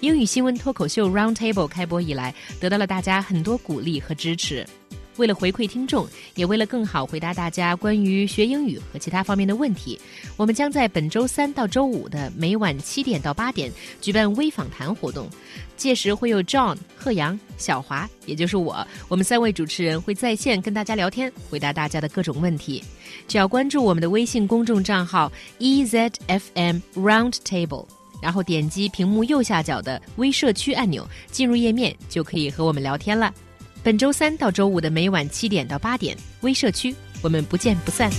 英语新闻脱口秀 Roundtable 开播以来，得到了大家很多鼓励和支持。为了回馈听众，也为了更好回答大家关于学英语和其他方面的问题，我们将在本周三到周五的每晚七点到八点举办微访谈活动。届时会有 John、贺阳、小华，也就是我，我们三位主持人会在线跟大家聊天，回答大家的各种问题。只要关注我们的微信公众账号 EZFM Roundtable，然后点击屏幕右下角的微社区按钮，进入页面就可以和我们聊天了。本周三到周五的每晚七点到八点，微社区，我们不见不散。